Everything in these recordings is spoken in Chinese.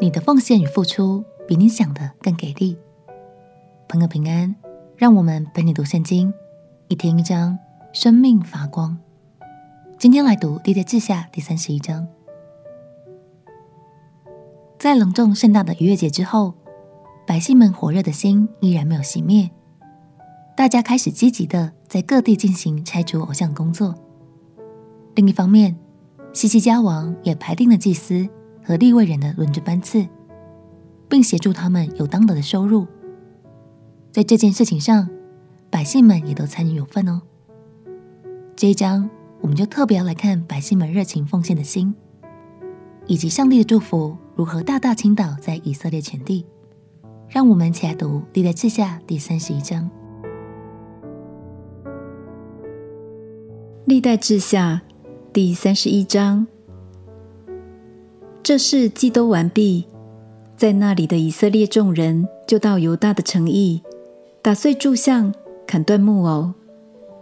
你的奉献与付出比你想的更给力。朋友平安，让我们陪你读圣经，一天一章，生命发光。今天来读历代志下第三十一章。在隆重盛大的逾越节之后，百姓们火热的心依然没有熄灭，大家开始积极的在各地进行拆除偶像工作。另一方面，西西家王也排定了祭司和利未人的轮值班次，并协助他们有当得的收入。在这件事情上，百姓们也都参与有份哦。这一章，我们就特别要来看百姓们热情奉献的心，以及上帝的祝福如何大大倾倒在以色列全地。让我们一起来读历代志下第三十一章。历代志下。第三十一章，这事既都完毕，在那里的以色列众人就到犹大的城邑，打碎柱像，砍断木偶，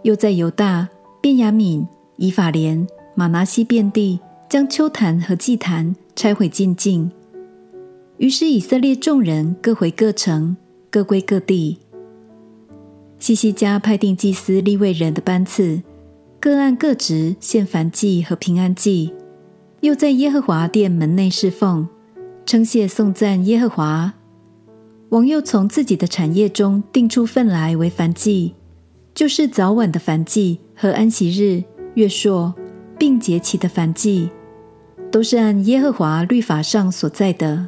又在犹大、便雅悯、以法莲、玛拿西遍地将丘坛和祭坛拆毁净尽。于是以色列众人各回各城，各归各地。西西家派定祭司利未人的班次。各按各职献燔祭和平安祭，又在耶和华殿门内侍奉，称谢颂赞耶和华。王又从自己的产业中定出份来为燔祭，就是早晚的燔祭和安息日、月朔，并节期的燔祭，都是按耶和华律法上所在的。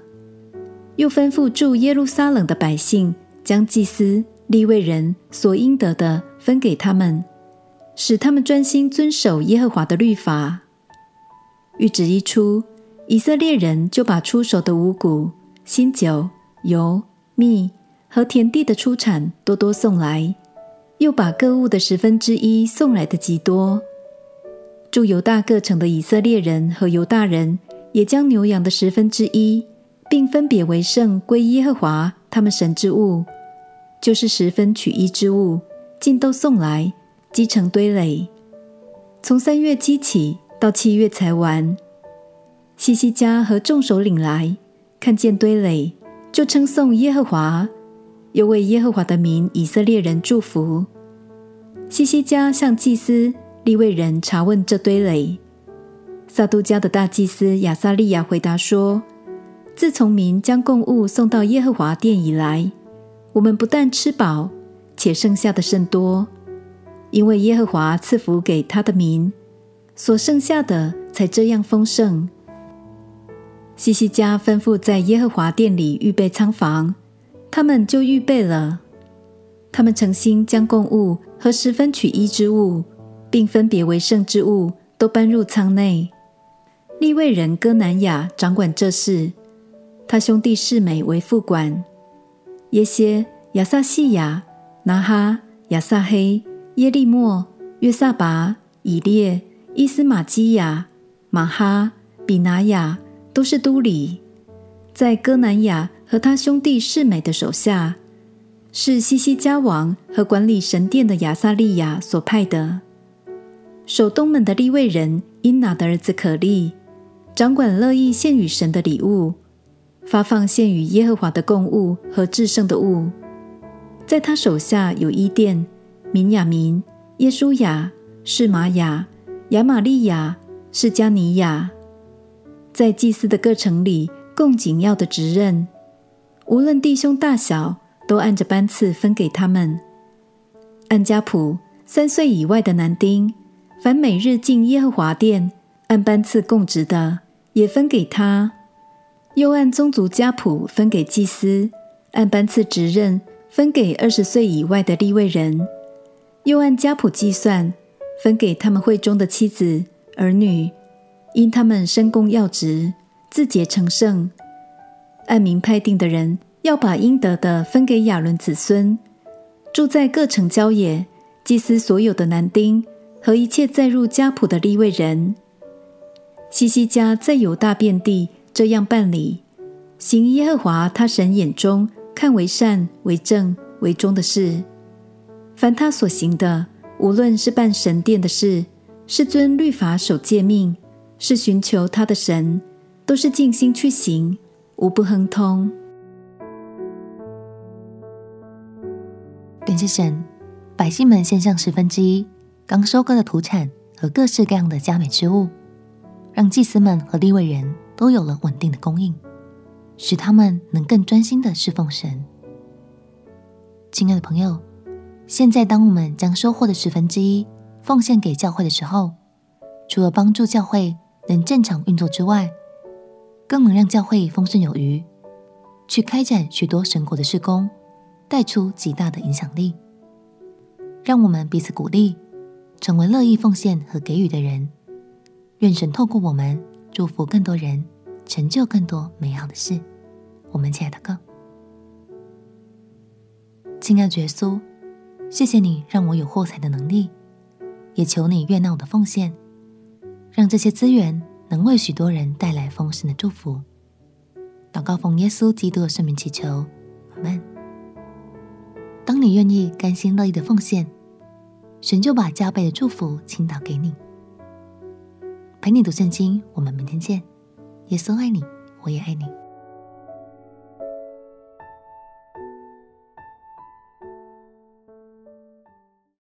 又吩咐住耶路撒冷的百姓，将祭司、利未人所应得的分给他们。使他们专心遵守耶和华的律法。谕旨一出，以色列人就把出手的五谷、新酒、油、蜜和田地的出产多多送来，又把各物的十分之一送来的极多。住犹大各城的以色列人和犹大人也将牛羊的十分之一，并分别为圣归耶和华他们神之物，就是十分取一之物，尽都送来。积成堆垒，从三月积起到七月才完。西西家和众首领来看见堆垒，就称颂耶和华，又为耶和华的民以色列人祝福。西西家向祭司利未人查问这堆垒。撒督家的大祭司亚撒利雅回答说：“自从民将供物送到耶和华殿以来，我们不但吃饱，且剩下的甚多。”因为耶和华赐福给他的民，所剩下的才这样丰盛。西西家吩咐在耶和华殿里预备仓房，他们就预备了。他们诚心将供物和十分取一之物，并分别为圣之物，都搬入仓内。利未人哥南雅掌管这事，他兄弟示美为副管。耶歇、亚撒细雅、拿哈、亚撒黑。耶利莫、约撒拔、以列、伊斯玛基雅、玛哈、比拿雅都是都里，在哥南雅和他兄弟世美的手下，是西西家王和管理神殿的亚撒利亚所派的。守东门的利未人因拿的儿子可利，掌管乐意献与神的礼物，发放献与耶和华的供物和至圣的物，在他手下有伊甸。民雅悯、耶书亚、示玛雅、亚玛利亚、示迦尼雅，在祭司的各城里共紧要的职任，无论弟兄大小，都按着班次分给他们。按家谱，三岁以外的男丁，凡每日进耶和华殿按班次供职的，也分给他。又按宗族家谱分给祭司，按班次职任分给二十岁以外的立位人。又按家谱计算，分给他们会中的妻子儿女，因他们身供要职，自洁成圣。按名派定的人，要把应得的分给亚伦子孙。住在各城郊野，祭司所有的男丁和一切载入家谱的立位人。西西家在犹大遍地这样办理，行耶和华他神眼中看为善、为正、为忠的事。凡他所行的，无论是办神殿的事，是遵律法守诫命，是寻求他的神，都是尽心去行，无不亨通。感谢神，百姓们献上十分之一刚收割的土产和各式各样的佳美之物，让祭司们和立位人都有了稳定的供应，使他们能更专心的侍奉神。亲爱的朋友，现在当我们将收获的十分之一奉献给教会的时候，除了帮助教会能正常运作之外，更能让教会丰盛有余，去开展许多神国的事工。带出极大的影响力，让我们彼此鼓励，成为乐意奉献和给予的人。愿神透过我们祝福更多人，成就更多美好的事。我们亲爱的哥，亲爱的耶稣，谢谢你让我有获财的能力，也求你悦纳我的奉献，让这些资源能为许多人带来丰盛的祝福。祷告奉耶稣基督的圣名祈求，阿门。当你愿意甘心乐意的奉献，神就把加倍的祝福倾倒给你。陪你读圣经，我们明天见。耶稣爱你，我也爱你。